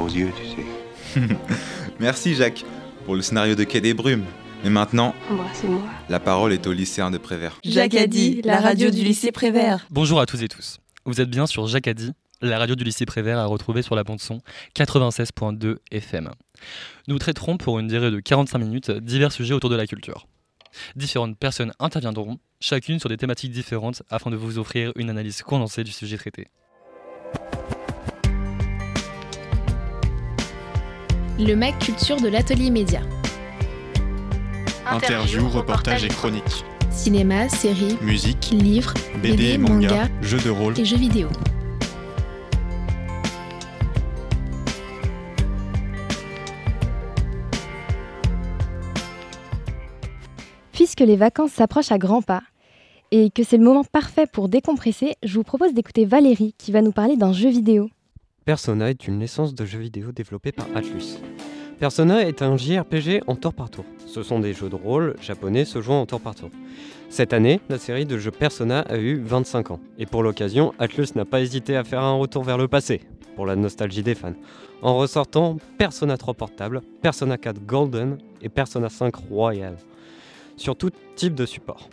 beaux yeux, tu sais. Merci Jacques pour le scénario de Quai des Brumes. Mais maintenant, Embrassez-moi. la parole est au lycéen de Prévert. Jacadi, la radio du lycée Prévert. Bonjour à tous et tous. Vous êtes bien sur Jacadi, la radio du lycée Prévert à retrouver sur la bande son 96.2 FM. Nous traiterons pour une durée de 45 minutes divers sujets autour de la culture. Différentes personnes interviendront, chacune sur des thématiques différentes afin de vous offrir une analyse condensée du sujet traité. Le MAC Culture de l'Atelier Média. Interviews, reportages et chroniques. Cinéma, séries, Musique, livres, BD, manga, jeux de rôle. et jeux vidéo. Puisque les vacances s'approchent à grands pas et que c'est le moment parfait pour décompresser, je vous propose d'écouter Valérie qui va nous parler d'un jeu vidéo. Persona est une naissance de jeu vidéo développé par Atlus. Persona est un JRPG en tour par tour. Ce sont des jeux de rôle japonais se jouant en tour par tour. Cette année, la série de jeux Persona a eu 25 ans. Et pour l'occasion, Atlus n'a pas hésité à faire un retour vers le passé, pour la nostalgie des fans, en ressortant Persona 3 Portable, Persona 4 Golden et Persona 5 Royal, sur tout type de support.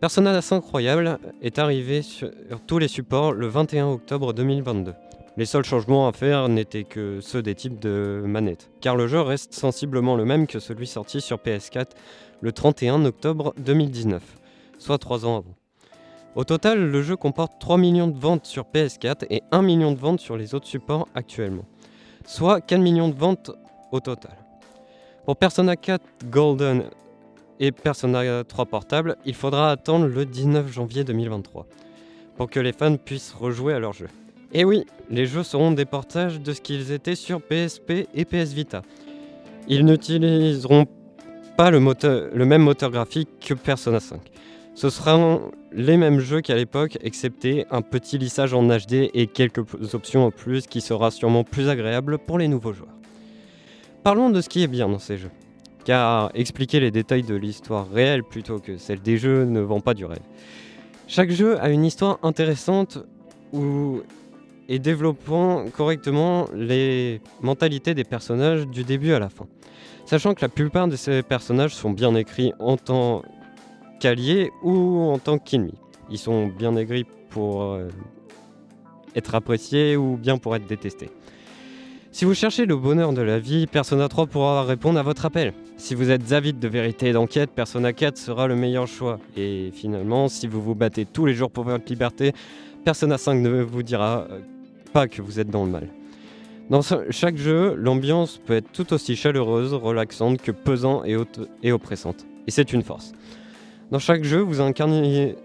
Persona 5 Royal est arrivé sur tous les supports le 21 octobre 2022. Les seuls changements à faire n'étaient que ceux des types de manettes, car le jeu reste sensiblement le même que celui sorti sur PS4 le 31 octobre 2019, soit 3 ans avant. Au total, le jeu comporte 3 millions de ventes sur PS4 et 1 million de ventes sur les autres supports actuellement, soit 4 millions de ventes au total. Pour Persona 4 Golden et Persona 3 Portable, il faudra attendre le 19 janvier 2023 pour que les fans puissent rejouer à leur jeu. Et oui, les jeux seront des portages de ce qu'ils étaient sur PSP et PS Vita. Ils n'utiliseront pas le même moteur graphique que Persona 5. Ce seront les mêmes jeux qu'à l'époque, excepté un petit lissage en HD et quelques options en plus qui sera sûrement plus agréable pour les nouveaux joueurs. Parlons de ce qui est bien dans ces jeux. Car expliquer les détails de l'histoire réelle plutôt que celle des jeux ne vend pas du rêve. Chaque jeu a une histoire intéressante où et développant correctement les mentalités des personnages du début à la fin. Sachant que la plupart de ces personnages sont bien écrits en tant qu'alliés ou en tant qu'ennemis. Ils sont bien écrits pour euh, être appréciés ou bien pour être détestés. Si vous cherchez le bonheur de la vie, Persona 3 pourra répondre à votre appel. Si vous êtes avide de vérité et d'enquête, Persona 4 sera le meilleur choix. Et finalement, si vous vous battez tous les jours pour votre liberté, Persona 5 ne vous dira euh, pas que vous êtes dans le mal. Dans chaque jeu, l'ambiance peut être tout aussi chaleureuse, relaxante que pesante et, oppressante. Et c'est une force. Dans chaque jeu, vous incarnez,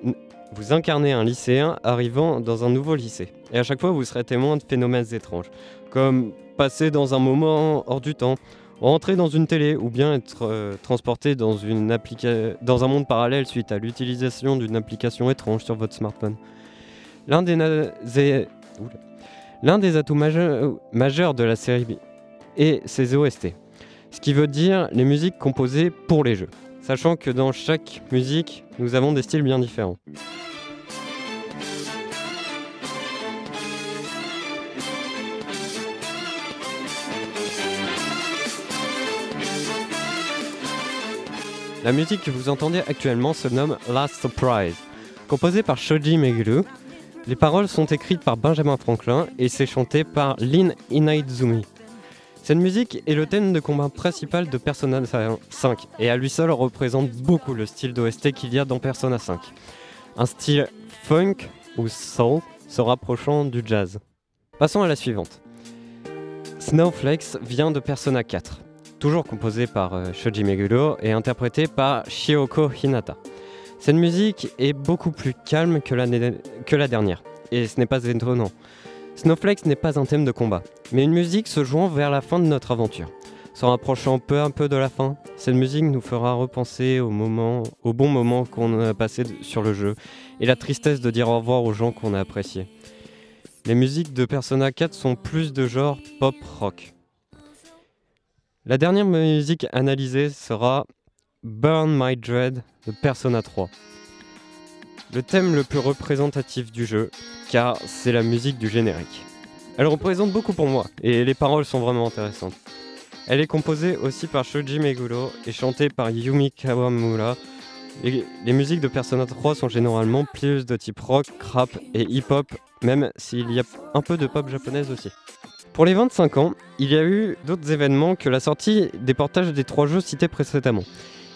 un lycéen arrivant dans un nouveau lycée. Et à chaque fois, vous serez témoin de phénomènes étranges, comme passer dans un moment hors du temps, rentrer dans une télé ou bien être euh, transporté dans, dans un monde parallèle suite à l'utilisation d'une application étrange sur votre smartphone. L'un des. L'un des atouts majeurs, de la série est ses OST, ce qui veut dire les musiques composées pour les jeux, sachant que dans chaque musique, nous avons des styles bien différents. La musique que vous entendez actuellement se nomme Last Surprise. Composée par Shoji Meguro, les paroles sont écrites par Benjamin Franklin et c'est chanté par Lin Inaizumi. Cette musique est le thème de combat principal de Persona 5 et à lui seul représente beaucoup le style d'OST qu'il y a dans Persona 5. Un style funk ou soul se rapprochant du jazz. Passons à la suivante. Snowflakes vient de Persona 4, toujours composé par euh, Shoji Meguro et interprété par Shioko Hinata. Cette musique est beaucoup plus calme que la, dernière, et ce n'est pas étonnant. Snowflakes n'est pas un thème de combat, mais une musique se jouant vers la fin de notre aventure. S'en rapprochant peu à peu de la fin, cette musique nous fera repenser au, moment, au bon moment qu'on a passé sur le jeu, et la tristesse de dire au revoir aux gens qu'on a appréciés. Les musiques de Persona 4 sont plus de genre pop-rock. La dernière musique analysée sera Burn My Dread de Persona 3. Le thème le plus représentatif du jeu, car c'est la musique du générique. Elle représente beaucoup pour moi, et les paroles sont vraiment intéressantes. Elle est composée aussi par Shoji Meguro et chantée par Yumi Kawamura. Les, musiques de Persona 3 sont généralement plus de type rock, rap et hip-hop, même s'il y a un peu de pop japonaise aussi. Pour les 25 ans, il y a eu d'autres événements que la sortie des portages des trois jeux cités précédemment.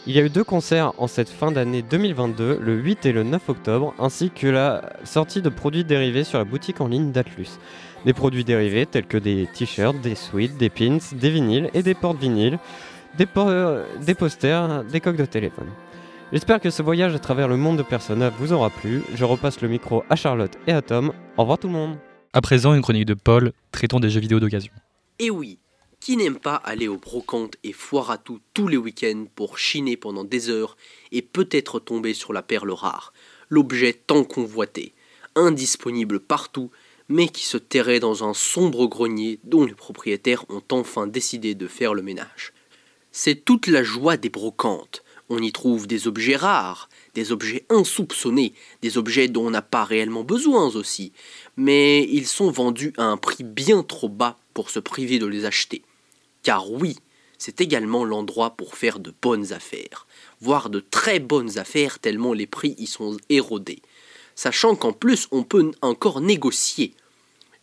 Il y a eu deux concerts en cette fin d'année 2022, le 8 et le 9 octobre, ainsi que la sortie de produits dérivés sur la boutique en ligne d'Atlus. Des produits dérivés tels que des t-shirts, des sweats, des pins, des vinyles et des portes vinyles, des, euh, des posters, des coques de téléphone. J'espère que ce voyage à travers le monde de Persona vous aura plu. Je repasse le micro à Charlotte et à Tom. Au revoir tout le monde. À présent, une chronique de Paul traitant des jeux vidéo d'occasion. Et oui, qui n'aime pas aller au brocante et foire à tout tous les week-ends pour chiner pendant des heures et peut-être tomber sur la perle rare, l'objet tant convoité, indisponible partout, mais qui se terrait dans un sombre grenier dont les propriétaires ont enfin décidé de faire le ménage. C'est toute la joie des brocantes. On y trouve des objets rares, des objets insoupçonnés, des objets dont on n'a pas réellement besoin aussi, mais ils sont vendus à un prix bien trop bas pour se priver de les acheter. Car oui, c'est également l'endroit pour faire de bonnes affaires, voire de très bonnes affaires tellement les prix y sont érodés. Sachant qu'en plus on peut encore négocier.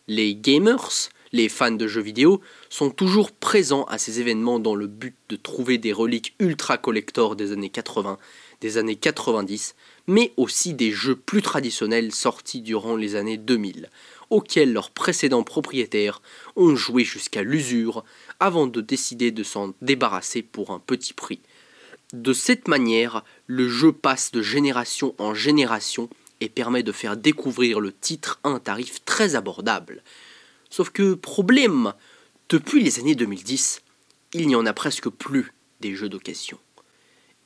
Les gamers, les fans de jeux vidéo, sont toujours présents à ces événements dans le but de trouver des reliques ultra collector des années 80, des années 90, mais aussi des jeux plus traditionnels sortis durant les années 2000, auxquels leurs précédents propriétaires ont joué jusqu'à l'usure avant de décider de s'en débarrasser pour un petit prix. De cette manière, le jeu passe de génération en génération et permet de faire découvrir le titre à un tarif très abordable. Sauf que problème, depuis les années 2010, il n'y en a presque plus des jeux d'occasion.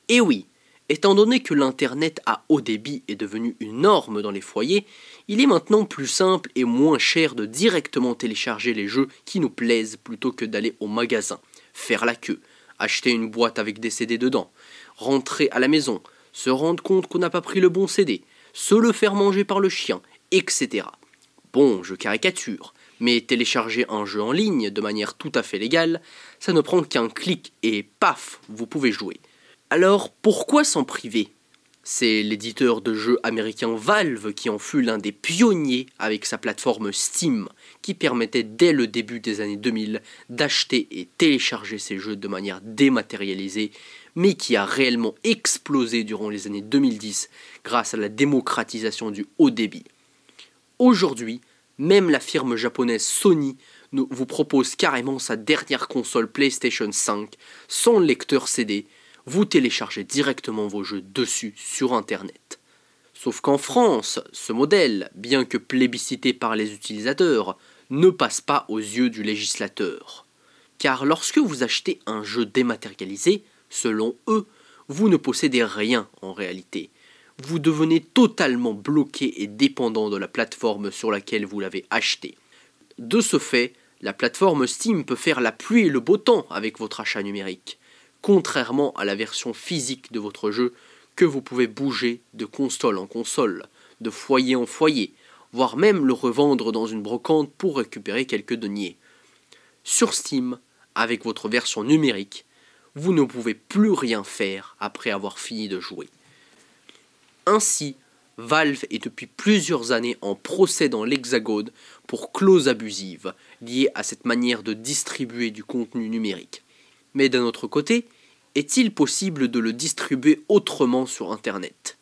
Et oui, Étant donné que l'Internet à haut débit est devenu une norme dans les foyers, il est maintenant plus simple et moins cher de directement télécharger les jeux qui nous plaisent plutôt que d'aller au magasin, faire la queue, acheter une boîte avec des CD dedans, rentrer à la maison, se rendre compte qu'on n'a pas pris le bon CD, se le faire manger par le chien, etc. Bon, je caricature, mais télécharger un jeu en ligne de manière tout à fait légale, ça ne prend qu'un clic et paf, vous pouvez jouer. Alors pourquoi s'en priver? C'est l'éditeur de jeux américain Valve qui en fut l'un des pionniers avec sa plateforme Steam, qui permettait dès le début des années 2000 d'acheter et télécharger ses jeux de manière dématérialisée, mais qui a réellement explosé durant les années 2010 grâce à la démocratisation du haut débit. Aujourd'hui, même la firme japonaise Sony vous propose carrément sa dernière console PlayStation 5 sans lecteur CD vous téléchargez directement vos jeux dessus sur Internet. Sauf qu'en France, ce modèle, bien que plébiscité par les utilisateurs, ne passe pas aux yeux du législateur. Car lorsque vous achetez un jeu dématérialisé, selon eux, vous ne possédez rien en réalité. Vous devenez totalement bloqué et dépendant de la plateforme sur laquelle vous l'avez acheté. De ce fait, la plateforme Steam peut faire la pluie et le beau temps avec votre achat numérique contrairement à la version physique de votre jeu que vous pouvez bouger de console en console, de foyer en foyer, voire même le revendre dans une brocante pour récupérer quelques deniers. Sur Steam, avec votre version numérique, vous ne pouvez plus rien faire après avoir fini de jouer. Ainsi, Valve est depuis plusieurs années en procès dans l'Hexagone pour clauses abusives liées à cette manière de distribuer du contenu numérique. Mais d'un autre côté, est-il possible de le distribuer autrement sur Internet?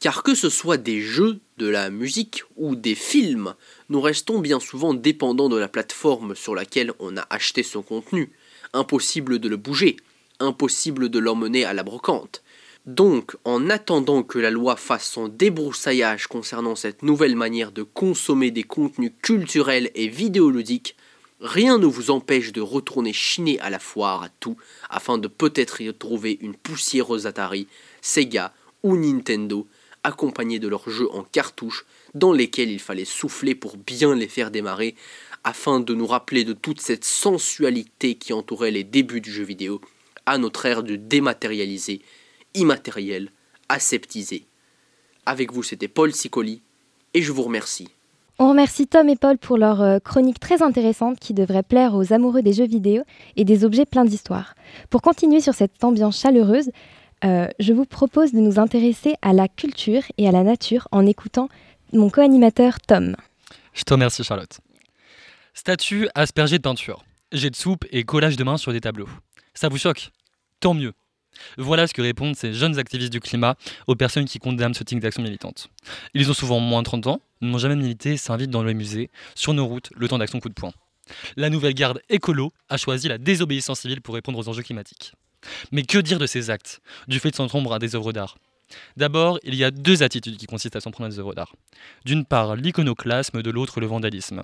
Car que ce soit des jeux, de la musique ou des films, nous restons bien souvent dépendants de la plateforme sur laquelle on a acheté son contenu. Impossible de le bouger, impossible de l'emmener à la brocante. Donc, en attendant que la loi fasse son débroussaillage concernant cette nouvelle manière de consommer des contenus culturels et vidéoludiques, Rien ne vous empêche de retourner chiner à la foire à tout afin de peut-être y trouver une poussiéreuse Atari, Sega ou Nintendo accompagnés de leurs jeux en cartouche dans lesquels il fallait souffler pour bien les faire démarrer afin de nous rappeler de toute cette sensualité qui entourait les débuts du jeu vidéo à notre ère de dématérialisé, immatériel, aseptisé. Avec vous c'était Paul Sicoli et je vous remercie. On remercie Tom et Paul pour leur euh, chronique très intéressante qui devrait plaire aux amoureux des jeux vidéo et des objets pleins d'histoire. Pour continuer sur cette ambiance chaleureuse, euh, je vous propose de nous intéresser à la culture et à la nature en écoutant mon co-animateur Tom. Je te remercie Charlotte. Statue aspergée de peinture, jet de soupe et collage de mains sur des tableaux. Ça vous choque? Tant mieux. Voilà ce que répondent ces jeunes activistes du climat aux personnes qui condamnent ce type d'action militante. Ils ont souvent moins de 30 ans, n'ont jamais milité s'invitent dans les musées, sur nos routes, le temps d'action coup de poing. La nouvelle garde écolo a choisi la désobéissance civile pour répondre aux enjeux climatiques. Mais que dire de ces actes, du fait de s'en prendre à des œuvres d'art? D'abord, il y a deux attitudes qui consistent à s'en prendre à des œuvres d'art. D'une part, l'iconoclasme, de l'autre, le vandalisme.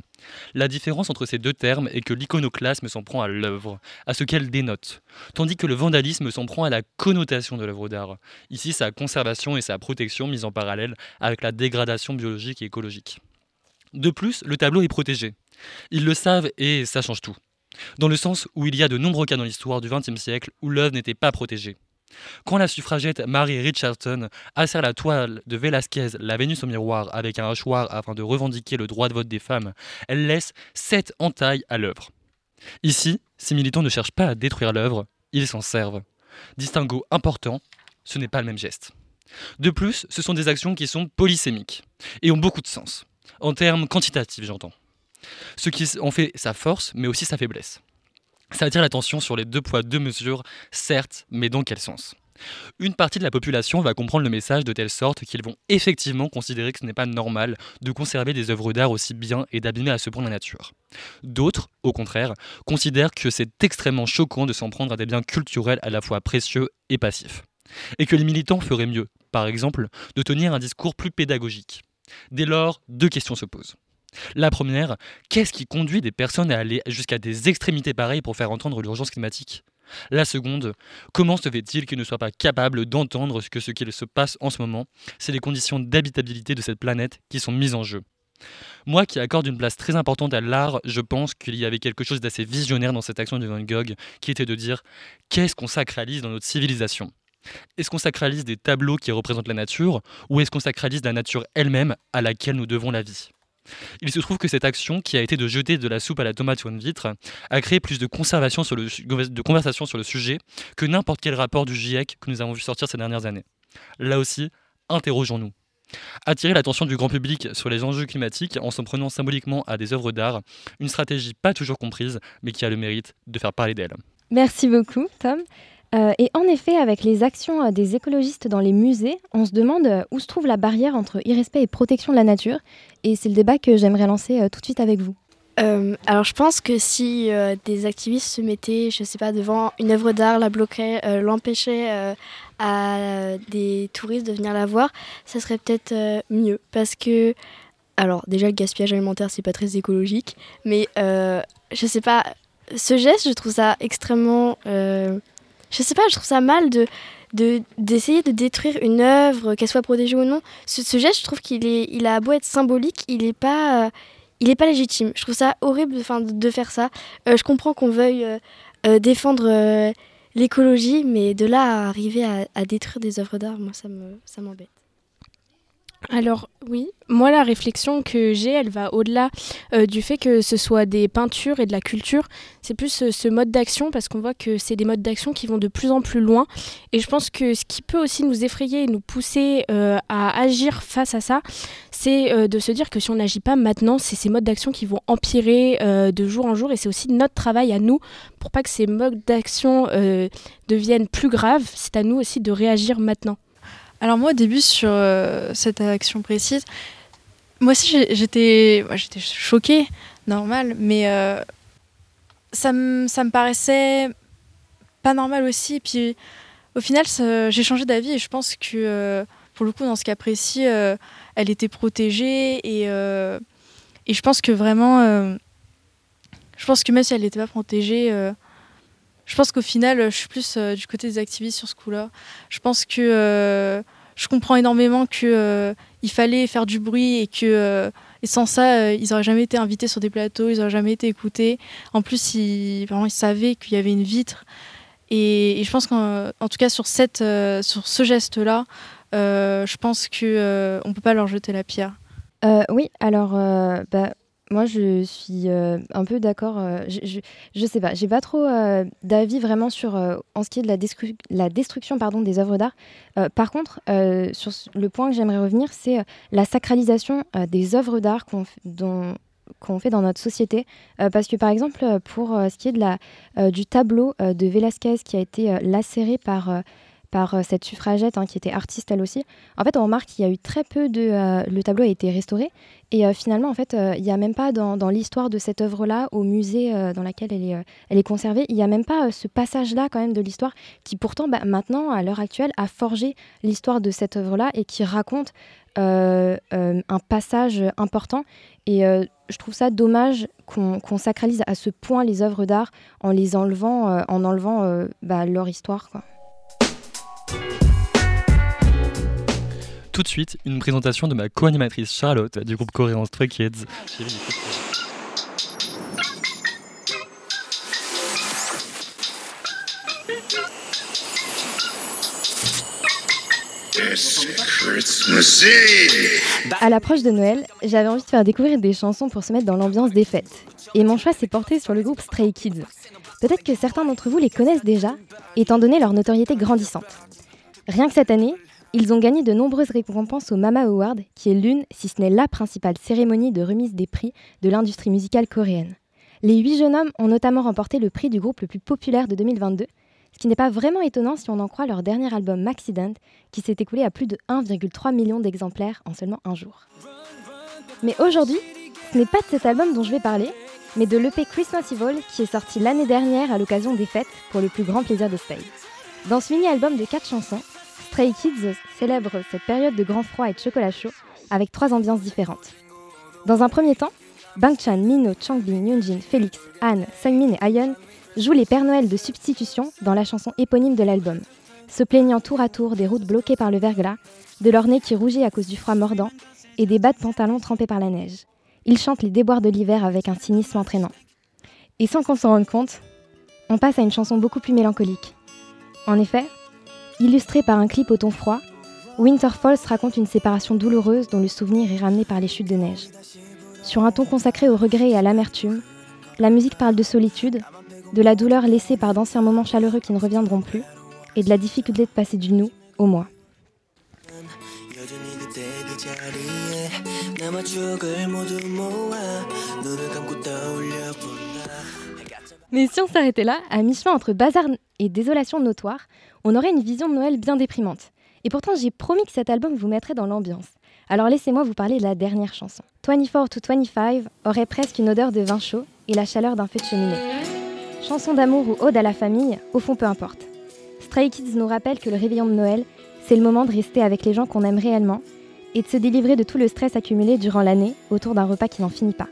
La différence entre ces deux termes est que l'iconoclasme s'en prend à l'œuvre, à ce qu'elle dénote, tandis que le vandalisme s'en prend à la connotation de l'œuvre d'art. Ici, sa conservation et sa protection mises en parallèle avec la dégradation biologique et écologique. De plus, le tableau est protégé. Ils le savent et ça change tout. Dans le sens où il y a de nombreux cas dans l'histoire du XXe siècle où l'œuvre n'était pas protégée. Quand la suffragette Mary Richardson assère la toile de Velázquez, La Vénus au miroir, avec un hachoir afin de revendiquer le droit de vote des femmes, elle laisse sept entailles à l'œuvre. Ici, ces militants ne cherchent pas à détruire l'œuvre, ils s'en servent. Distinguo important, ce n'est pas le même geste. De plus, ce sont des actions qui sont polysémiques et ont beaucoup de sens. En termes quantitatifs, j'entends. Ce qui en fait sa force, mais aussi sa faiblesse. Ça attire l'attention sur les deux poids, deux mesures, certes, mais dans quel sens? Une partie de la population va comprendre le message de telle sorte qu'ils vont effectivement considérer que ce n'est pas normal de conserver des œuvres d'art aussi bien et d'abîmer à ce point la nature. D'autres, au contraire, considèrent que c'est extrêmement choquant de s'en prendre à des biens culturels à la fois précieux et passifs. Et que les militants feraient mieux, par exemple, de tenir un discours plus pédagogique. Dès lors, deux questions se posent. La première, qu'est-ce qui conduit des personnes à aller jusqu'à des extrémités pareilles pour faire entendre l'urgence climatique? La seconde, comment se fait-il qu'ils ne soient pas capables d'entendre que ce qu'il se passe en ce moment, c'est les conditions d'habitabilité de cette planète qui sont mises en jeu. Moi qui accorde une place très importante à l'art, je pense qu'il y avait quelque chose d'assez visionnaire dans cette action de Van Gogh, qui était de dire qu'est-ce qu'on sacralise dans notre civilisation? Est-ce qu'on sacralise des tableaux qui représentent la nature, ou est-ce qu'on sacralise la nature elle-même à laquelle nous devons la vie? Il se trouve que cette action, qui a été de jeter de la soupe à la tomate sur une vitre, a créé plus de, conservation conversation sur le sujet que n'importe quel rapport du GIEC que nous avons vu sortir ces dernières années. Là aussi, interrogeons-nous. Attirer l'attention du grand public sur les enjeux climatiques en s'en prenant symboliquement à des œuvres d'art, une stratégie pas toujours comprise, mais qui a le mérite de faire parler d'elle. Merci beaucoup, Tom. Euh, et en effet, avec les actions euh, des écologistes dans les musées, on se demande euh, où se trouve la barrière entre irrespect et protection de la nature. Et c'est le débat que j'aimerais lancer tout de suite avec vous. alors je pense que si des activistes se mettaient, je sais pas, devant une œuvre d'art, la bloqueraient, l'empêchaient à des touristes de venir la voir, ça serait peut-être mieux. Parce que, alors déjà le gaspillage alimentaire c'est pas très écologique, mais je sais pas, ce geste je trouve ça extrêmement je sais pas, je trouve ça mal de d'essayer de, détruire une œuvre, qu'elle soit protégée ou non. Ce, geste, je trouve qu'il est, il a beau être symbolique, il n'est pas, euh, il est pas légitime. Je trouve ça horrible, enfin, de, faire ça. Euh, je comprends qu'on veuille euh, défendre l'écologie, mais de là à arriver à, détruire des œuvres d'art, moi, ça me, ça m'embête. Alors oui, moi la réflexion que j'ai, elle va au-delà euh, du fait que ce soit des peintures et de la culture. C'est plus euh, ce mode d'action parce qu'on voit que c'est des modes d'action qui vont de plus en plus loin. Et je pense que ce qui peut aussi nous effrayer et nous pousser euh, à agir face à ça, c'est de se dire que si on n'agit pas maintenant, c'est ces modes d'action qui vont empirer de jour en jour. Et c'est aussi notre travail à nous pour pas que ces modes d'action deviennent plus graves. C'est à nous aussi de réagir maintenant. Alors moi au début sur euh, cette action précise, moi aussi j'étais choquée, normal, mais euh, ça, me, ça me paraissait pas normal aussi. Et puis au final j'ai changé d'avis et je pense que euh, pour le coup dans ce cas précis, elle était protégée et, et je pense que vraiment, je pense que même si elle n'était pas protégée, je pense qu'au final, je suis plus euh, du côté des activistes sur ce coup-là. Je pense que euh, je comprends énormément qu'il euh, fallait faire du bruit et que sans ça, ils n'auraient jamais été invités sur des plateaux, ils n'auraient jamais été écoutés. En plus, ils, savaient qu'il y avait une vitre. Et, je pense qu'en tout cas, sur, cette, sur ce geste-là, je pense qu'on ne peut pas leur jeter la pierre. Oui, alors bah, moi, je suis un peu d'accord. je, je, sais pas, j'ai pas trop d'avis vraiment sur en ce qui est de la, destruction des œuvres d'art. par contre, sur le point que j'aimerais revenir, c'est la sacralisation des œuvres d'art qu'on qu'on fait dans notre société. parce que par exemple, pour ce qui est de la, du tableau de Velázquez qui a été lacéré par par euh, cette suffragette hein, qui était artiste elle aussi. En fait, on remarque qu'il y a eu très peu de... Euh, le tableau a été restauré et euh, finalement, en fait, il n'y a même pas dans, l'histoire de cette œuvre-là, au musée dans lequel elle est, elle est conservée, il n'y a même pas ce passage-là quand même de l'histoire qui pourtant, bah, maintenant, à l'heure actuelle, a forgé l'histoire de cette œuvre-là et qui raconte un passage important. Et je trouve ça dommage qu'on sacralise à ce point les œuvres d'art en les enlevant, en enlevant bah, leur histoire. Tout de suite, une présentation de ma co-animatrice Charlotte du groupe coréen Stray Kids. À l'approche de Noël, j'avais envie de faire découvrir des chansons pour se mettre dans l'ambiance des fêtes. Et mon choix s'est porté sur le groupe Stray Kids. Peut-être que certains d'entre vous les connaissent déjà, étant donné leur notoriété grandissante. Rien que cette année, ils ont gagné de nombreuses récompenses au Mama Award, qui est l'une, si ce n'est la principale cérémonie de remise des prix de l'industrie musicale coréenne. Les huit jeunes hommes ont notamment remporté le prix du groupe le plus populaire de 2022, ce qui n'est pas vraiment étonnant si on en croit leur dernier album Maxident, qui s'est écoulé à plus de 1,3 million d'exemplaires en seulement un jour. Mais aujourd'hui, ce n'est pas de cet album dont je vais parler, mais de l'EP Christmas Evil qui est sorti l'année dernière à l'occasion des fêtes pour le plus grand plaisir de Stay. Dans ce mini-album de 4 chansons, Stray Kids célèbre cette période de grand froid et de chocolat chaud avec trois ambiances différentes. Dans un premier temps, Bangchan, Mino, Changbin, Yunjin, Félix, Anne, Sangmin et Ayeon jouent les Pères Noël de substitution dans la chanson éponyme de l'album, se plaignant tour à tour des routes bloquées par le verglas, de leur nez qui rougit à cause du froid mordant et des bas de pantalon trempés par la neige. Ils chantent les déboires de l'hiver avec un cynisme entraînant. Et sans qu'on s'en rende compte, on passe à une chanson beaucoup plus mélancolique. En effet, Illustré par un clip au ton froid, Winter Falls raconte une séparation douloureuse dont le souvenir est ramené par les chutes de neige. Sur un ton consacré au regret et à l'amertume, la musique parle de solitude, de la douleur laissée par d'anciens moments chaleureux qui ne reviendront plus, et de la difficulté de passer du nous au moi. Mais si on s'arrêtait là, à mi-chemin entre bazar et désolation notoire, on aurait une vision de Noël bien déprimante. Et pourtant, j'ai promis que cet album vous mettrait dans l'ambiance. Alors laissez-moi vous parler de la dernière chanson. 24 to 25 aurait presque une odeur de vin chaud et la chaleur d'un feu de cheminée. Chanson d'amour ou ode à la famille, au fond peu importe. Stray Kids nous rappelle que le réveillon de Noël, c'est le moment de rester avec les gens qu'on aime réellement et de se délivrer de tout le stress accumulé durant l'année autour d'un repas qui n'en finit pas.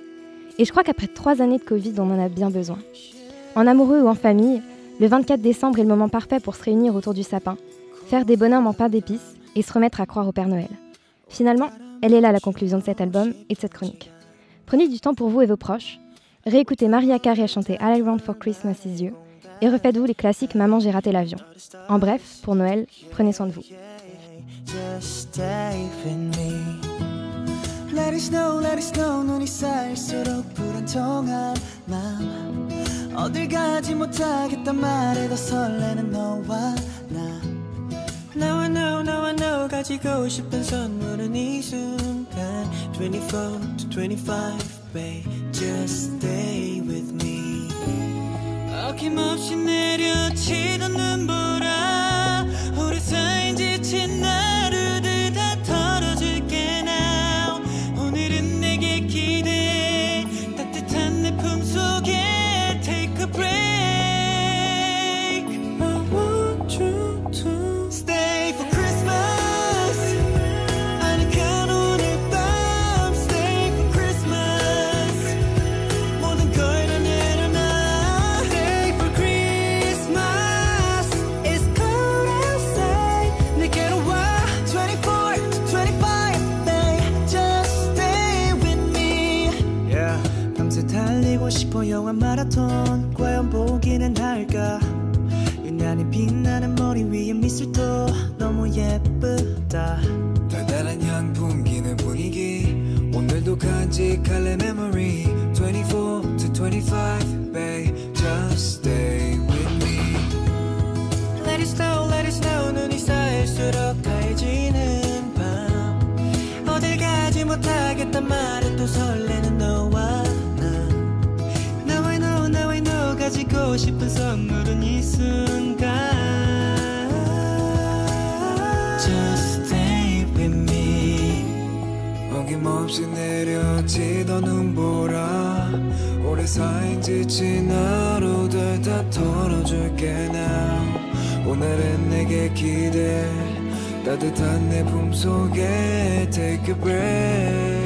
Et je crois qu'après trois années de Covid, on en a bien besoin. En amoureux ou en famille, le 24 décembre est le moment parfait pour se réunir autour du sapin, faire des bonhommes en pain d'épices et se remettre à croire au Père Noël. Finalement, elle est là la conclusion de cet album et de cette chronique. Prenez du temps pour vous et vos proches, réécoutez Maria Carey chanter All I for Christmas Is You et refaites-vous les classiques Maman j'ai raté l'avion. En bref, pour Noël, prenez soin de vous. 어딜 가지 못하겠단 말에 더 설레는 너와 나. know, now I know 가지고 싶은 선물은 이 순간. 24 to 25 babe Just stay with me. 어김없이 내려치던 눈보라 영화 마라톤 과연 보기는 할까? 유난히 빛나는 머리 위에 미술도 너무 예쁘다. 달달한 향 풍기는 분위기. 오늘도 간직할래 memory. 24 to 25 babe just stay with me. Let it snow let it snow 눈이 쌓일수록 가해지는 밤. 어딜 가지 못하겠단 말에 가지고 싶은 선물은 이 순간. Just stay with me. 어김없이 내려지던 눈보라. 오래 쌓인 지친 하루들 다 털어줄게 now. 오늘은 내게 기대 따뜻한 내 품속에 Take a breath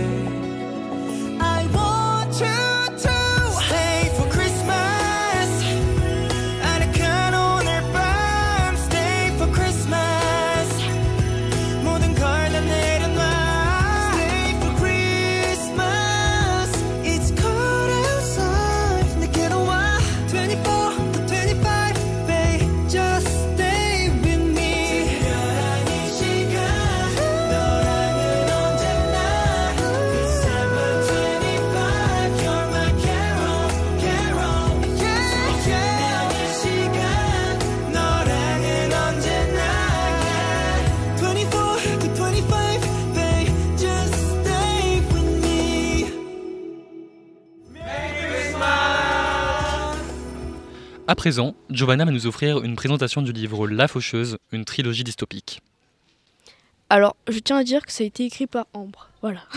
présent, Giovanna va nous offrir une présentation du livre La Faucheuse, une trilogie dystopique. Alors, je tiens à dire que ça a été écrit par Ambre. Voilà.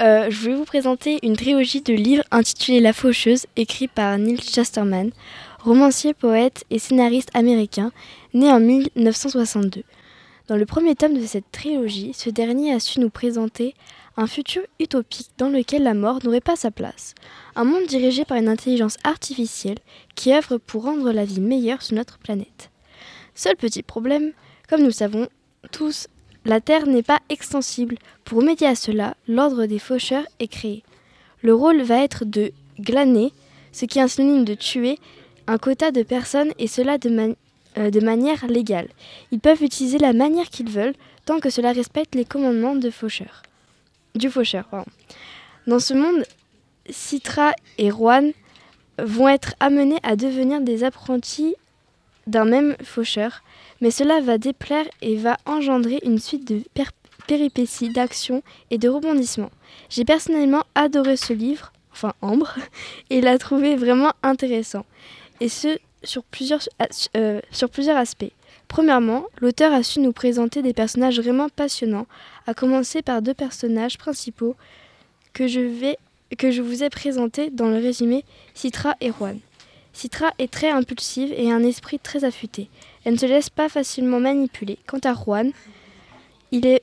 Euh, je vais vous présenter une trilogie de livres intitulée La Faucheuse, écrit par Neil Chesterman, romancier, poète et scénariste américain, né en 1962. Dans le premier tome de cette trilogie, ce dernier a su nous présenter un futur utopique dans lequel la mort n'aurait pas sa place. Un monde dirigé par une intelligence artificielle qui œuvre pour rendre la vie meilleure sur notre planète. Seul petit problème, comme nous savons tous, la Terre n'est pas extensible. Pour remédier à cela, l'ordre des faucheurs est créé. Le rôle va être de glaner, ce qui est un synonyme de tuer, un quota de personnes et cela de, euh, manière légale. Ils peuvent utiliser la manière qu'ils veulent tant que cela respecte les commandements de faucheur. Du faucheur. pardon. Dans ce monde, Citra et Juan vont être amenés à devenir des apprentis d'un même faucheur, mais cela va déplaire et va engendrer une suite de péripéties, d'actions et de rebondissements. J'ai personnellement adoré ce livre, enfin Ambre, et l'a trouvé vraiment intéressant, et ce sur plusieurs, euh, sur plusieurs aspects. Premièrement, l'auteur a su nous présenter des personnages vraiment passionnants, à commencer par deux personnages principaux que je, vous ai présentés dans le résumé Citra et Juan. Citra est très impulsive et a un esprit très affûté. Elle ne se laisse pas facilement manipuler. Quant à Juan, il est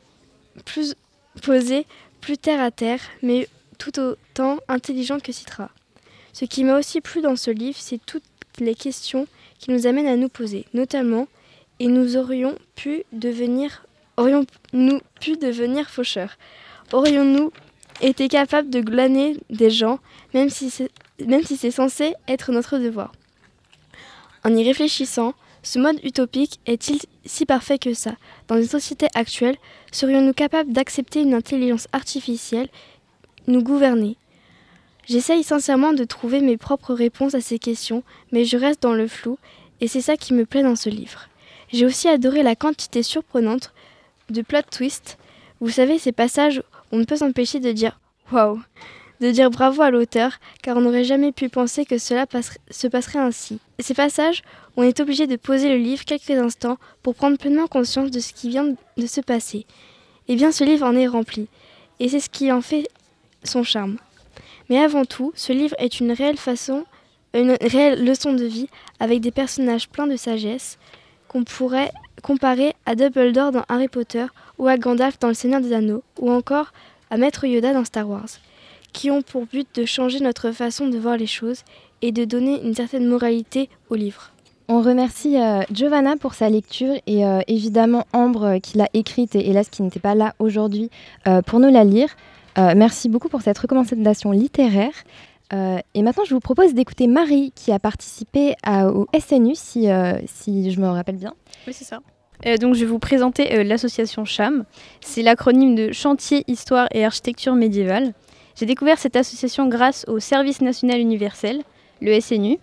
plus posé, plus terre à terre, mais tout autant intelligent que Citra. Ce qui m'a aussi plu dans ce livre, c'est toutes les questions qui nous amènent à nous poser, notamment et nous aurions pu devenir aurions-nous pu devenir faucheurs. Aurions-nous été capables de glaner des gens, même si c'est, si censé être notre devoir? En y réfléchissant, ce mode utopique est-il si parfait que ça? Dans une société actuelle, serions-nous capables d'accepter une intelligence artificielle nous gouverner? J'essaye sincèrement de trouver mes propres réponses à ces questions, mais je reste dans le flou, et c'est ça qui me plaît dans ce livre. J'ai aussi adoré la quantité surprenante de plot twists. Vous savez, ces passages on ne peut s'empêcher de dire waouh, de dire bravo à l'auteur, car on n'aurait jamais pu penser que cela se passerait ainsi. Ces passages on est obligé de poser le livre quelques instants pour prendre pleinement conscience de ce qui vient de se passer. Eh bien, ce livre en est rempli, et c'est ce qui en fait son charme. Mais avant tout, ce livre est une réelle façon, une réelle leçon de vie avec des personnages pleins de sagesse qu'on pourrait comparer à Dumbledore dans Harry Potter ou à Gandalf dans Le Seigneur des Anneaux ou encore à Maître Yoda dans Star Wars, qui ont pour but de changer notre façon de voir les choses et de donner une certaine moralité au livre. On remercie euh, Giovanna pour sa lecture et euh, évidemment Ambre euh, qui l'a écrite et hélas qui n'était pas là aujourd'hui pour nous la lire. Merci beaucoup pour cette recommandation littéraire. Euh, et maintenant, je vous propose d'écouter Marie qui a participé au SNU, si, euh, si je me rappelle bien. Oui, c'est ça. Euh, donc, je vais vous présenter l'association CHAM. C'est l'acronyme de Chantier, Histoire et Architecture médiévale. J'ai découvert cette association grâce au Service national universel, le SNU.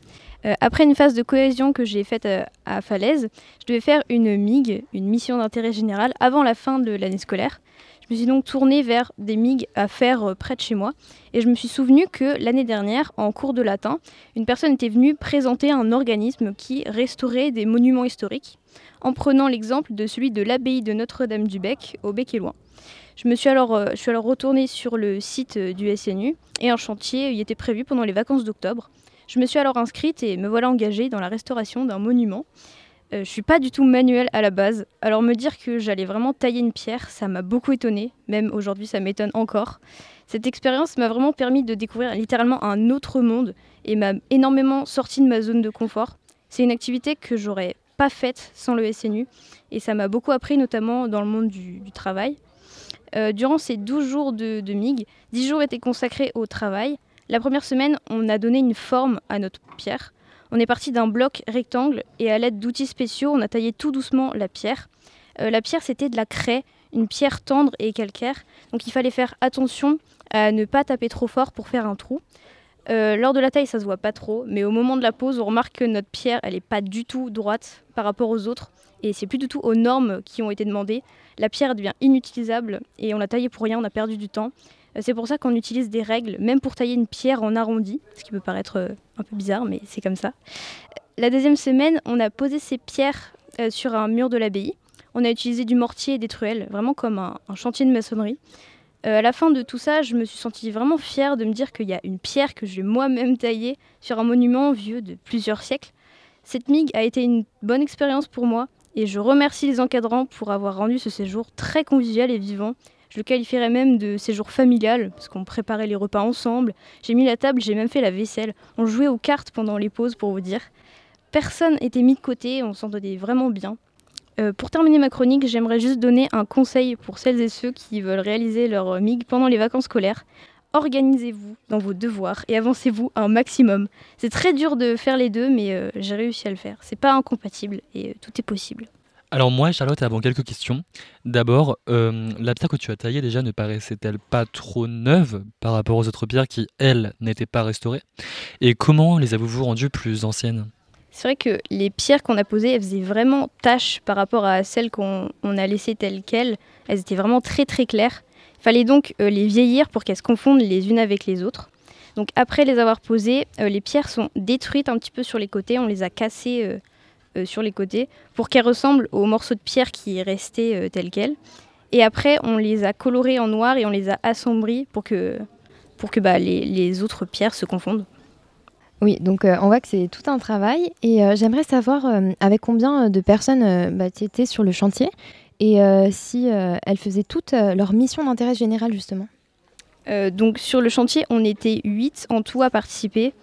Après une phase de cohésion que j'ai faite à Falaise, je devais faire une MIG, une mission d'intérêt général, avant la fin de l'année scolaire. Je me suis donc tournée vers des MIG à faire euh, près de chez moi. Et je me suis souvenu que l'année dernière, en cours de latin, une personne était venue présenter un organisme qui restaurait des monuments historiques, en prenant l'exemple de celui de l'abbaye de Notre-Dame-du-Bec, au Bec et Loin. Je me suis alors, je suis alors retournée sur le site du SNU et un chantier y était prévu pendant les vacances d'octobre. Je me suis alors inscrite et me voilà engagée dans la restauration d'un monument. Euh, je suis pas du tout manuelle à la base, alors me dire que j'allais vraiment tailler une pierre, ça m'a beaucoup étonnée, même aujourd'hui ça m'étonne encore. Cette expérience m'a vraiment permis de découvrir littéralement un autre monde et m'a énormément sorti de ma zone de confort. C'est une activité que j'aurais pas faite sans le SNU et ça m'a beaucoup appris notamment dans le monde du, travail. Euh, durant ces 12 jours de, de MIG, 10 jours étaient consacrés au travail. La première semaine, on a donné une forme à notre pierre. On est parti d'un bloc rectangle et à l'aide d'outils spéciaux, on a taillé tout doucement la pierre. Euh, la pierre, c'était de la craie, une pierre tendre et calcaire. Donc il fallait faire attention à ne pas taper trop fort pour faire un trou. Euh, lors de la taille, ça se voit pas trop, mais au moment de la pose, on remarque que notre pierre, elle n'est pas du tout droite par rapport aux autres, et c'est plus du tout aux normes qui ont été demandées. La pierre devient inutilisable et on l'a taillée pour rien, on a perdu du temps. Euh, c'est pour ça qu'on utilise des règles, même pour tailler une pierre en arrondi, ce qui peut paraître euh, un peu bizarre, mais c'est comme ça. La deuxième semaine, on a posé ces pierres euh, sur un mur de l'abbaye. On a utilisé du mortier et des truelles, vraiment comme un, chantier de maçonnerie. à la fin de tout ça, je me suis sentie vraiment fière de me dire qu'il y a une pierre que j'ai moi-même taillée sur un monument vieux de plusieurs siècles. Cette MIG a été une bonne expérience pour moi et je remercie les encadrants pour avoir rendu ce séjour très convivial et vivant je le qualifierais même de séjour familial, parce qu'on préparait les repas ensemble. J'ai mis la table, j'ai même fait la vaisselle. On jouait aux cartes pendant les pauses, pour vous dire. Personne n'était mis de côté, on s'entendait vraiment bien. Euh, pour terminer ma chronique, j'aimerais juste donner un conseil pour celles et ceux qui veulent réaliser leur MIG pendant les vacances scolaires. Organisez-vous dans vos devoirs et avancez-vous un maximum. C'est très dur de faire les deux, mais euh, j'ai réussi à le faire. C'est pas incompatible et euh, tout est possible. Alors moi, Charlotte, avant quelques questions. D'abord, euh, la pierre que tu as taillée déjà ne paraissait-elle pas trop neuve par rapport aux autres pierres qui, elles, n'étaient pas restaurées? Et comment les avez-vous rendues plus anciennes? C'est vrai que les pierres qu'on a posées, elles faisaient vraiment tache par rapport à celles qu'on a laissées telles quelles. Elles étaient vraiment très très claires. Il fallait donc euh, les vieillir pour qu'elles se confondent les unes avec les autres. Donc après les avoir posées, euh, les pierres sont détruites un petit peu sur les côtés. On les a cassées sur les côtés pour qu'elles ressemblent aux morceaux de pierre qui restaient euh, tels quels. Et après, on les a colorés en noir et on les a assombris pour que, pour que bah, les, autres pierres se confondent. Oui, donc euh, on voit que c'est tout un travail. Et j'aimerais savoir avec combien de personnes bah, tu étais sur le chantier et si elles faisaient toutes leur mission d'intérêt général, justement? donc sur le chantier, on était 8 en tout à participer.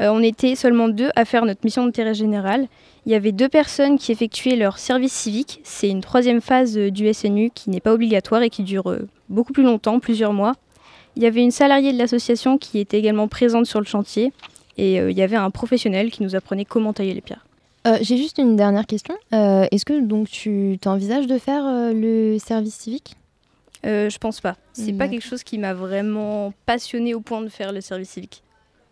On était seulement deux à faire notre mission d'intérêt général il y avait deux personnes qui effectuaient leur service civique. C'est une troisième phase euh, du SNU qui n'est pas obligatoire et qui dure euh, beaucoup plus longtemps, plusieurs mois. Il y avait une salariée de l'association qui était également présente sur le chantier et euh, il y avait un professionnel qui nous apprenait comment tailler les pierres. J'ai juste une dernière question. Est-ce que donc tu t'envisages de faire le service civique? Je pense pas. C'est pas quelque chose qui m'a vraiment passionné au point de faire le service civique.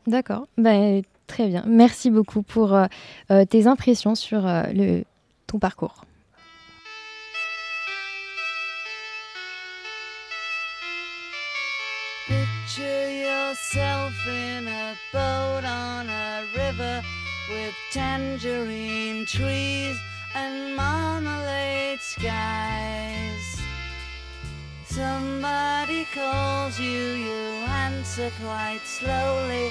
D'accord. Ben, Très bien. Merci beaucoup pour euh, euh, tes impressions sur euh, le, ton parcours. Picture yourself in a boat on a river with tangerine trees and marmalade skies. Somebody calls you, you answer quite slowly.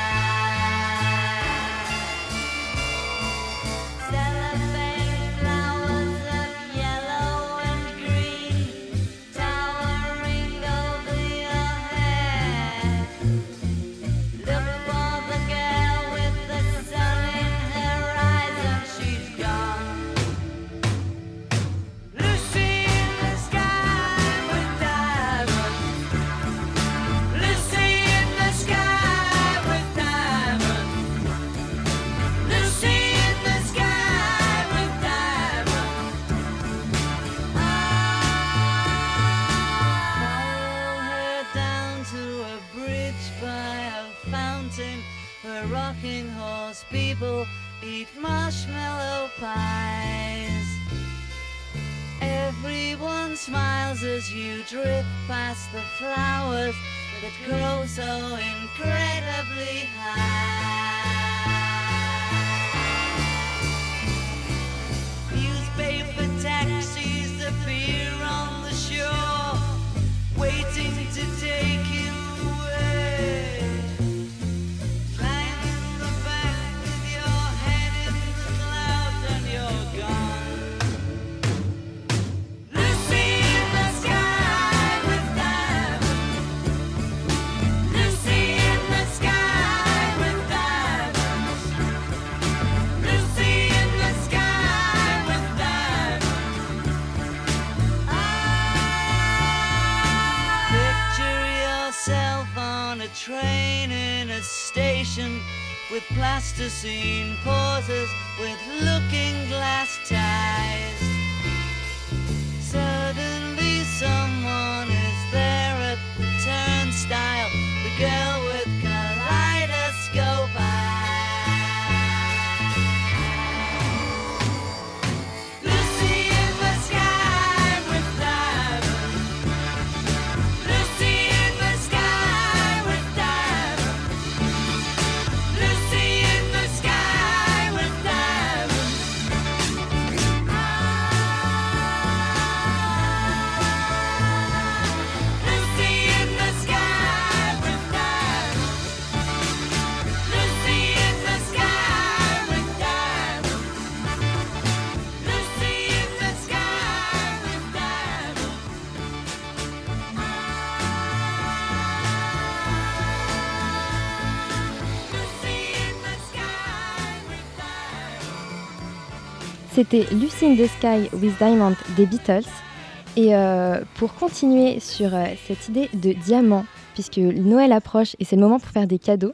Plasticine pauses with looking glass C'était Lucy in the Sky with Diamond des Beatles. Et euh, pour continuer sur euh, cette idée de diamant, puisque Noël approche et c'est le moment pour faire des cadeaux,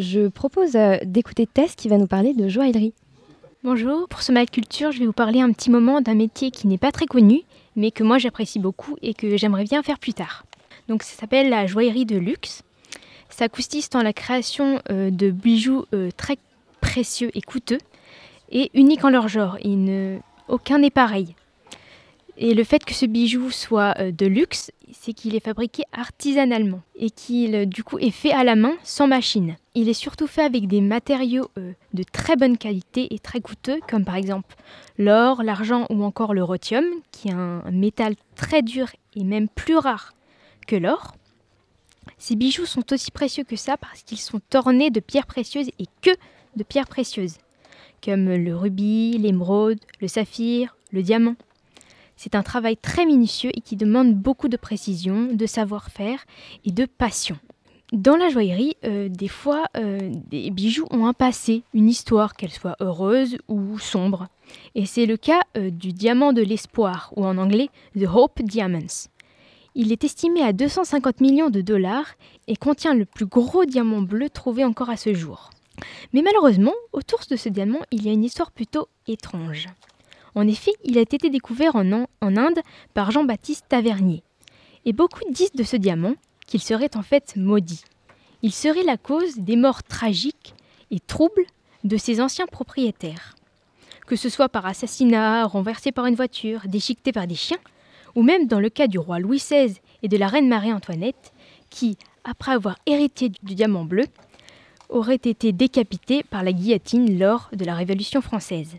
je propose euh, d'écouter Tess qui va nous parler de joaillerie. Bonjour, pour ce Mac Culture, je vais vous parler un petit moment d'un métier qui n'est pas très connu, mais que moi j'apprécie beaucoup et que j'aimerais bien faire plus tard. Donc ça s'appelle la joaillerie de luxe. Ça consiste en la création de bijoux très précieux et coûteux et uniques en leur genre. Aucun n'est pareil. Et le fait que ce bijou soit euh, de luxe, c'est qu'il est fabriqué artisanalement et qu'il euh, du coup est fait à la main sans machine. Il est surtout fait avec des matériaux euh, de très bonne qualité et très coûteux, comme par exemple l'or, l'argent ou encore le rhodium, qui est un métal très dur et même plus rare que l'or. Ces bijoux sont aussi précieux que ça parce qu'ils sont ornés de pierres précieuses et que de pierres précieuses, comme le rubis, l'émeraude, le saphir, le diamant. C'est un travail très minutieux et qui demande beaucoup de précision, de savoir-faire et de passion. Dans la joaillerie, euh, des fois, euh, des bijoux ont un passé, une histoire, qu'elle soit heureuse ou sombre. Et c'est le cas euh, du diamant de l'espoir, ou en anglais The Hope Diamonds. Il est estimé à 250 millions de dollars et contient le plus gros diamant bleu trouvé encore à ce jour. Mais malheureusement, autour de ce diamant, il y a une histoire plutôt étrange. En effet, il a été découvert en, Inde par Jean-Baptiste Tavernier. Et beaucoup disent de ce diamant qu'il serait en fait maudit. Il serait la cause des morts tragiques et troubles de ses anciens propriétaires. Que ce soit par assassinat, renversé par une voiture, déchiqueté par des chiens, ou même dans le cas du roi Louis XVI et de la reine Marie-Antoinette, qui, après avoir hérité du diamant bleu, auraient été décapités par la guillotine lors de la Révolution française.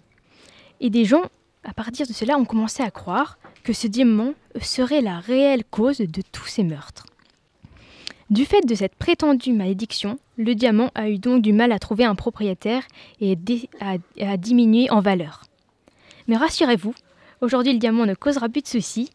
Et des gens, à partir de cela, ont commencé à croire que ce diamant serait la réelle cause de tous ces meurtres. Du fait de cette prétendue malédiction, le diamant a eu donc du mal à trouver un propriétaire et a diminué en valeur. Mais rassurez-vous, aujourd'hui le diamant ne causera plus de soucis.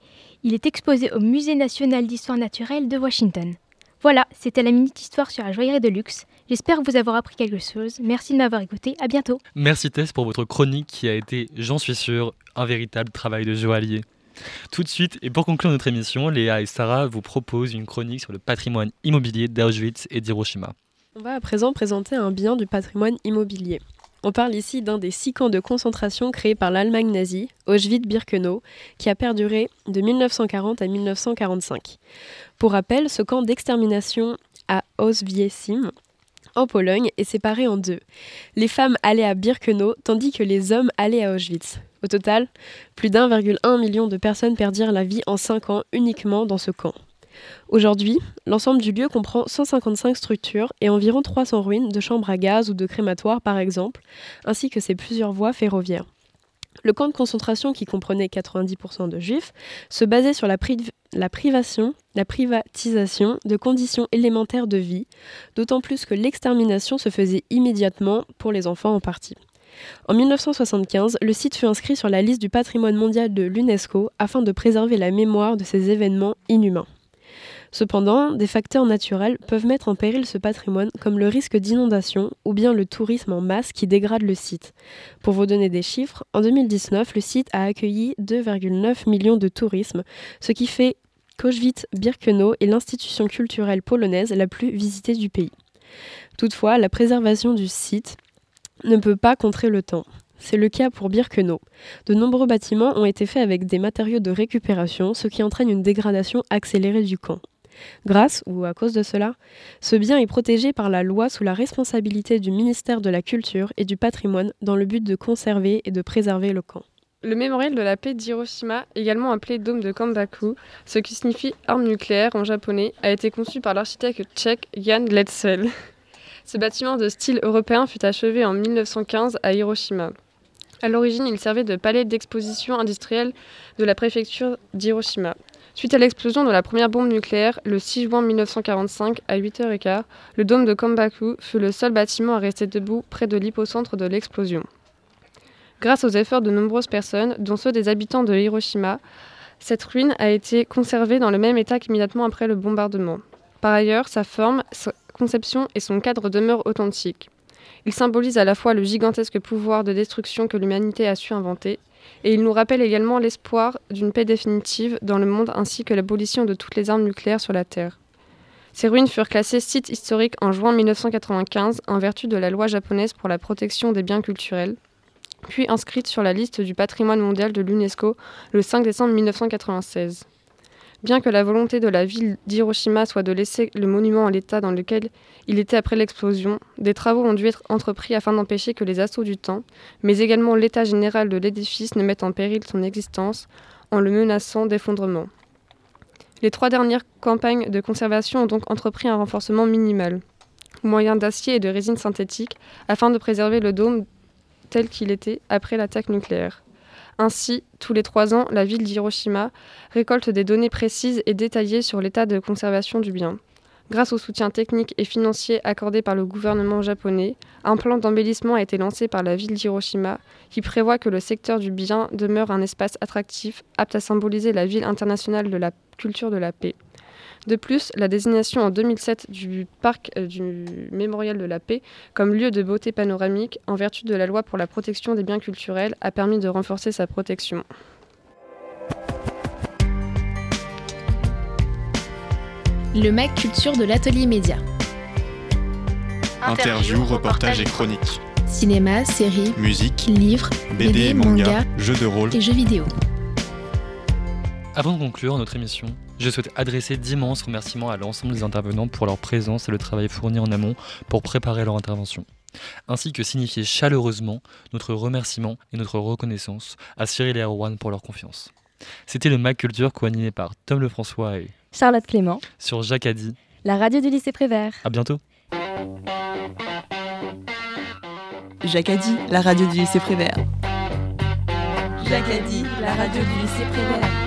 Il est exposé au Musée national d'histoire naturelle de Washington. Voilà, c'était la minute histoire sur la joaillerie de luxe. J'espère vous avoir appris quelque chose. Merci de m'avoir écouté. À bientôt. Merci Tess pour votre chronique qui a été, j'en suis sûr, un véritable travail de joaillier. Tout de suite, et pour conclure notre émission, Léa et Sarah vous proposent une chronique sur le patrimoine immobilier d'Auschwitz et d'Hiroshima. On va à présent présenter un bien du patrimoine immobilier. On parle ici d'un des six camps de concentration créés par l'Allemagne nazie, Auschwitz-Birkenau, qui a perduré de 1940 à 1945. Pour rappel, ce camp d'extermination à Oswiecim en Pologne est séparée en deux. Les femmes allaient à Birkenau tandis que les hommes allaient à Auschwitz. Au total, plus d'1,1 million de personnes perdirent la vie en 5 ans uniquement dans ce camp. Aujourd'hui, l'ensemble du lieu comprend 155 structures et environ 300 ruines de chambres à gaz ou de crématoires par exemple, ainsi que ses plusieurs voies ferroviaires. Le camp de concentration, qui comprenait 90% de juifs, se basait sur la, privation, la privatisation de conditions élémentaires de vie, d'autant plus que l'extermination se faisait immédiatement pour les enfants en partie. En 1975, le site fut inscrit sur la liste du patrimoine mondial de l'UNESCO afin de préserver la mémoire de ces événements inhumains. Cependant, des facteurs naturels peuvent mettre en péril ce patrimoine comme le risque d'inondation ou bien le tourisme en masse qui dégrade le site. Pour vous donner des chiffres, en 2019, le site a accueilli 2,9 millions de tourisme, ce qui fait qu'Auschwitz-Birkenau est l'institution culturelle polonaise la plus visitée du pays. Toutefois, la préservation du site ne peut pas contrer le temps. C'est le cas pour Birkenau. De nombreux bâtiments ont été faits avec des matériaux de récupération, ce qui entraîne une dégradation accélérée du camp. Grâce, ou à cause de cela, ce bien est protégé par la loi sous la responsabilité du ministère de la Culture et du Patrimoine dans le but de conserver et de préserver le camp. Le mémorial de la paix d'Hiroshima, également appelé dôme de Kambaku, ce qui signifie arme nucléaire en japonais, a été conçu par l'architecte tchèque Jan Letzel. Ce bâtiment de style européen fut achevé en 1915 à Hiroshima. À l'origine, il servait de palais d'exposition industrielle de la préfecture d'Hiroshima. Suite à l'explosion de la première bombe nucléaire, le 6 juin 1945, à 8h15, le dôme de Kambaku fut le seul bâtiment à rester debout près de l'hypocentre de l'explosion. Grâce aux efforts de nombreuses personnes, dont ceux des habitants de Hiroshima, cette ruine a été conservée dans le même état qu'immédiatement après le bombardement. Par ailleurs, sa forme, sa conception et son cadre demeurent authentiques. Il symbolise à la fois le gigantesque pouvoir de destruction que l'humanité a su inventer et il nous rappelle également l'espoir d'une paix définitive dans le monde ainsi que l'abolition de toutes les armes nucléaires sur la Terre. Ces ruines furent classées site historique en juin 1995 en vertu de la loi japonaise pour la protection des biens culturels, puis inscrites sur la liste du patrimoine mondial de l'UNESCO le 5 décembre 1996. Bien que la volonté de la ville d'Hiroshima soit de laisser le monument en l'état dans lequel il était après l'explosion, des travaux ont dû être entrepris afin d'empêcher que les assauts du temps, mais également l'état général de l'édifice ne mettent en péril son existence en le menaçant d'effondrement. Les trois dernières campagnes de conservation ont donc entrepris un renforcement minimal, moyen d'acier et de résine synthétique, afin de préserver le dôme tel qu'il était après l'attaque nucléaire. Ainsi, tous les trois ans, la ville d'Hiroshima récolte des données précises et détaillées sur l'état de conservation du bien. Grâce au soutien technique et financier accordé par le gouvernement japonais, un plan d'embellissement a été lancé par la ville d'Hiroshima qui prévoit que le secteur du bien demeure un espace attractif apte à symboliser la ville internationale de la culture de la paix. De plus, la désignation en 2007 du parc euh, du Mémorial de la Paix comme lieu de beauté panoramique en vertu de la loi pour la protection des biens culturels a permis de renforcer sa protection. Le MAC Culture de l'Atelier Média. Interviews, reportages et chroniques. Cinéma, séries, musique, livres, BD, manga, jeux de rôle et jeux vidéo. Avant de conclure notre émission, je souhaite adresser d'immenses remerciements à l'ensemble des intervenants pour leur présence et le travail fourni en amont pour préparer leur intervention, ainsi que signifier chaleureusement notre remerciement et notre reconnaissance à Cyril et Erwan pour leur confiance. C'était le Mac Culture co-animé par Tom Lefrançois et Charlotte Clément sur Jacadi, la radio du lycée Prévert. À bientôt. Jacadi, la radio du lycée Prévert. Jacadi, la radio du lycée Prévert.